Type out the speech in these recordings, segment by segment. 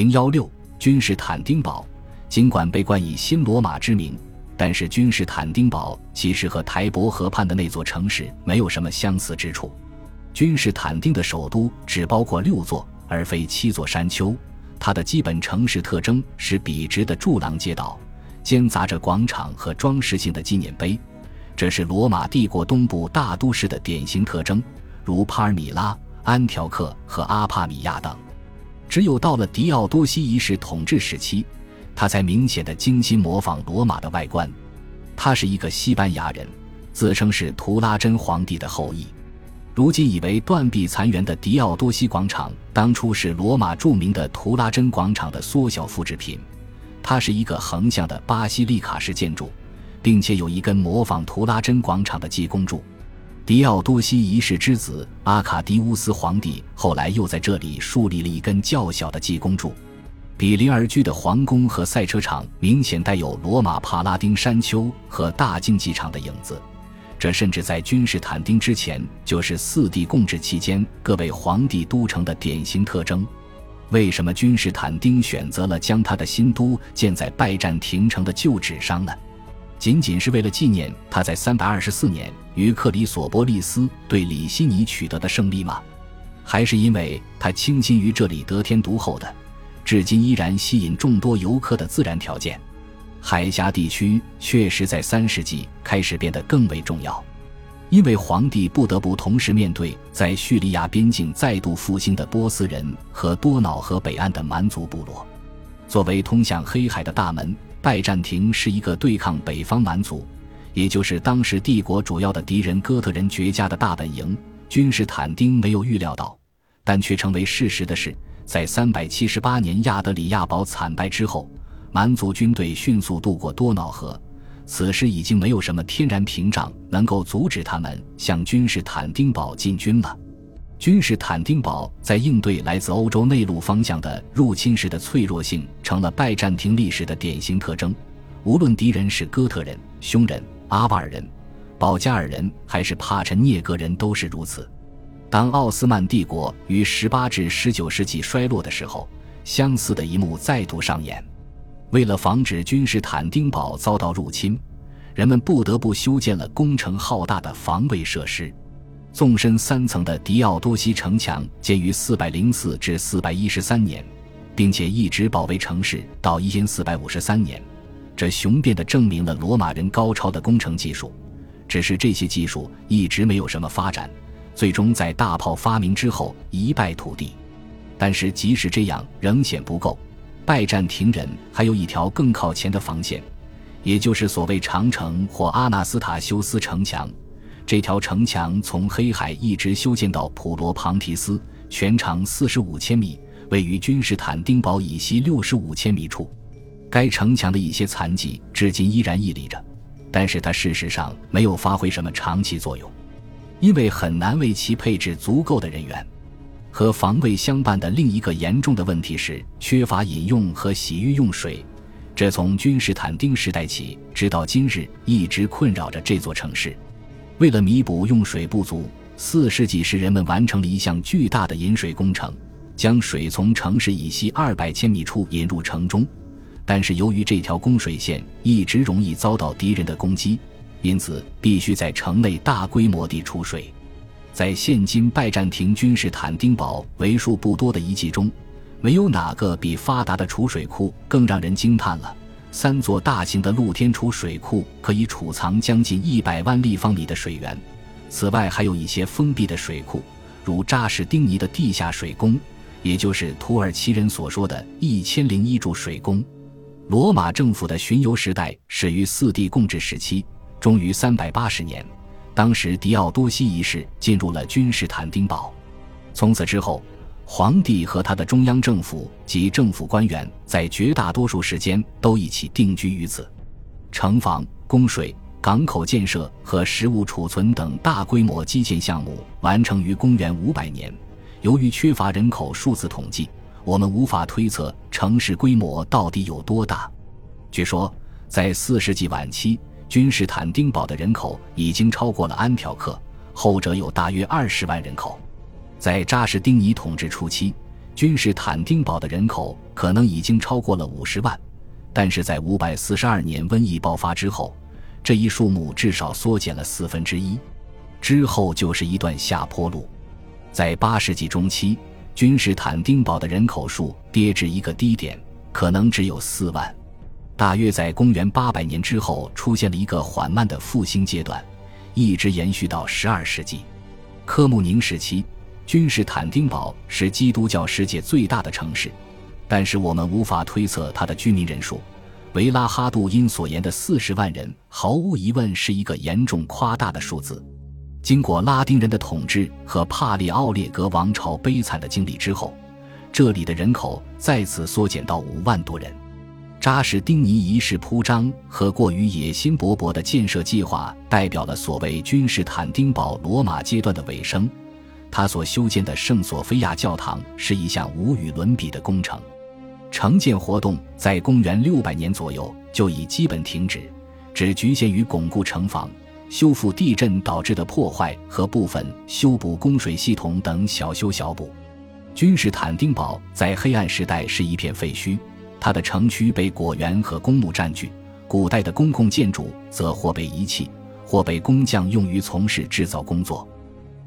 零幺六君士坦丁堡，尽管被冠以新罗马之名，但是君士坦丁堡其实和台伯河畔的那座城市没有什么相似之处。君士坦丁的首都只包括六座，而非七座山丘。它的基本城市特征是笔直的柱廊街道，间杂着广场和装饰性的纪念碑。这是罗马帝国东部大都市的典型特征，如帕尔米拉、安条克和阿帕米亚等。只有到了狄奥多西一世统治时期，他才明显的精心模仿罗马的外观。他是一个西班牙人，自称是图拉真皇帝的后裔。如今已为断壁残垣的狄奥多西广场，当初是罗马著名的图拉真广场的缩小复制品。它是一个横向的巴西利卡式建筑，并且有一根模仿图拉真广场的记公柱。狄奥多西一世之子阿卡迪乌斯皇帝后来又在这里树立了一根较小的济公柱。比邻而居的皇宫和赛车场明显带有罗马帕拉丁山丘和大竞技场的影子。这甚至在君士坦丁之前就是四帝共治期间各位皇帝都城的典型特征。为什么君士坦丁选择了将他的新都建在拜占庭城的旧址上呢？仅仅是为了纪念他在三百二十四年于克里索波利斯对里希尼取得的胜利吗？还是因为他倾心于这里得天独厚的，至今依然吸引众多游客的自然条件？海峡地区确实在三世纪开始变得更为重要，因为皇帝不得不同时面对在叙利亚边境再度复兴的波斯人和多瑙河北岸的蛮族部落。作为通向黑海的大门，拜占庭是一个对抗北方蛮族，也就是当时帝国主要的敌人哥特人绝佳的大本营。君士坦丁没有预料到，但却成为事实的是，在三百七十八年亚德里亚堡惨败之后。蛮族军队迅速渡过多瑙河，此时已经没有什么天然屏障能够阻止他们向君士坦丁堡进军了。君士坦丁堡在应对来自欧洲内陆方向的入侵时的脆弱性，成了拜占庭历史的典型特征。无论敌人是哥特人、匈人、阿瓦尔人、保加尔人，还是帕陈涅格人，都是如此。当奥斯曼帝国于18至19世纪衰落的时候，相似的一幕再度上演。为了防止君士坦丁堡遭到入侵，人们不得不修建了工程浩大的防卫设施。纵深三层的狄奥多西城墙建于404至413年，并且一直保卫城市到1453年。这雄辩地证明了罗马人高超的工程技术。只是这些技术一直没有什么发展，最终在大炮发明之后一败涂地。但是即使这样，仍显不够。拜占庭人还有一条更靠前的防线，也就是所谓长城或阿纳斯塔修斯城墙。这条城墙从黑海一直修建到普罗庞提斯，全长四十五千米，位于君士坦丁堡以西六十五千米处。该城墙的一些残迹至今依然屹立着，但是它事实上没有发挥什么长期作用，因为很难为其配置足够的人员。和防卫相伴的另一个严重的问题是缺乏饮用和洗浴用水，这从君士坦丁时代起直到今日一直困扰着这座城市。为了弥补用水不足，四世纪时人们完成了一项巨大的引水工程，将水从城市以西二百千米处引入城中。但是由于这条供水线一直容易遭到敌人的攻击，因此必须在城内大规模地储水。在现今拜占庭君士坦丁堡为数不多的遗迹中，没有哪个比发达的储水库更让人惊叹了。三座大型的露天储水库可以储藏将近一百万立方米的水源。此外，还有一些封闭的水库，如扎什丁尼的地下水宫，也就是土耳其人所说的一千零一柱水宫。罗马政府的巡游时代始于四帝共治时期，终于三百八十年。当时，迪奥多西一世进入了君士坦丁堡。从此之后，皇帝和他的中央政府及政府官员在绝大多数时间都一起定居于此。城防、供水、港口建设和食物储存等大规模基建项目完成于公元五百年。由于缺乏人口数字统计，我们无法推测城市规模到底有多大。据说，在四世纪晚期。君士坦丁堡的人口已经超过了安条克，后者有大约二十万人口。在扎什丁尼统治初期，君士坦丁堡的人口可能已经超过了五十万，但是在五百四十二年瘟疫爆发之后，这一数目至少缩减了四分之一。之后就是一段下坡路，在八世纪中期，君士坦丁堡的人口数跌至一个低点，可能只有四万。大约在公元八百年之后，出现了一个缓慢的复兴阶段，一直延续到十二世纪。科穆宁时期，君士坦丁堡是基督教世界最大的城市，但是我们无法推测它的居民人数。维拉哈杜因所言的四十万人，毫无疑问是一个严重夸大的数字。经过拉丁人的统治和帕列奥列格王朝悲惨的经历之后，这里的人口再次缩减到五万多人。扎什丁尼一世铺张和过于野心勃勃的建设计划，代表了所谓君士坦丁堡罗马阶段的尾声。他所修建的圣索菲亚教堂是一项无与伦比的工程，城建活动在公元六百年左右就已基本停止，只局限于巩固城防、修复地震导致的破坏和部分修补供水系统等小修小补。君士坦丁堡在黑暗时代是一片废墟。它的城区被果园和公墓占据，古代的公共建筑则或被遗弃，或被工匠用于从事制造工作。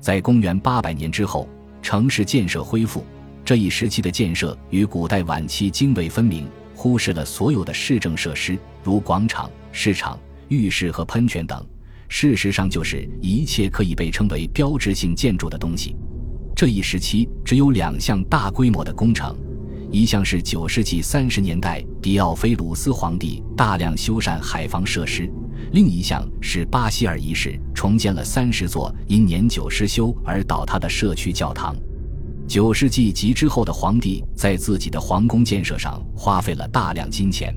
在公元800年之后，城市建设恢复。这一时期的建设与古代晚期泾渭分明，忽视了所有的市政设施，如广场、市场、浴室和喷泉等。事实上，就是一切可以被称为标志性建筑的东西。这一时期只有两项大规模的工程。一项是九世纪三十年代迪奥菲鲁斯皇帝大量修缮海防设施，另一项是巴希尔一世重建了三十座因年久失修而倒塌的社区教堂。九世纪及之后的皇帝在自己的皇宫建设上花费了大量金钱，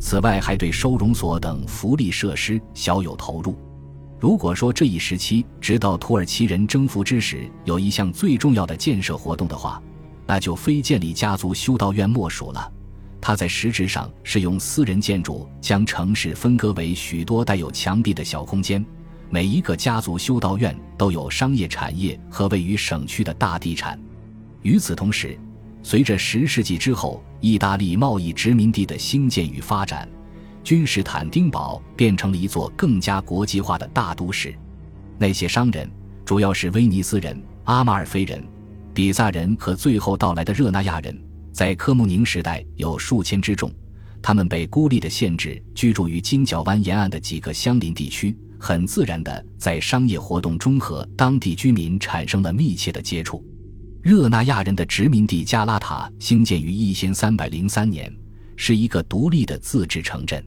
此外还对收容所等福利设施小有投入。如果说这一时期直到土耳其人征服之时有一项最重要的建设活动的话，那就非建立家族修道院莫属了。它在实质上是用私人建筑将城市分割为许多带有墙壁的小空间，每一个家族修道院都有商业产业和位于省区的大地产。与此同时，随着十世纪之后意大利贸易殖民地的兴建与发展，君士坦丁堡变成了一座更加国际化的大都市。那些商人，主要是威尼斯人、阿马尔菲人。比萨人和最后到来的热那亚人，在科穆宁时代有数千之众，他们被孤立的限制居住于金角湾沿岸的几个相邻地区，很自然的在商业活动中和当地居民产生了密切的接触。热那亚人的殖民地加拉塔兴建于一千三百零三年，是一个独立的自治城镇，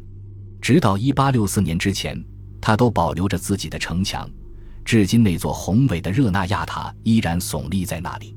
直到一八六四年之前，它都保留着自己的城墙。至今，那座宏伟的热那亚塔依然耸立在那里。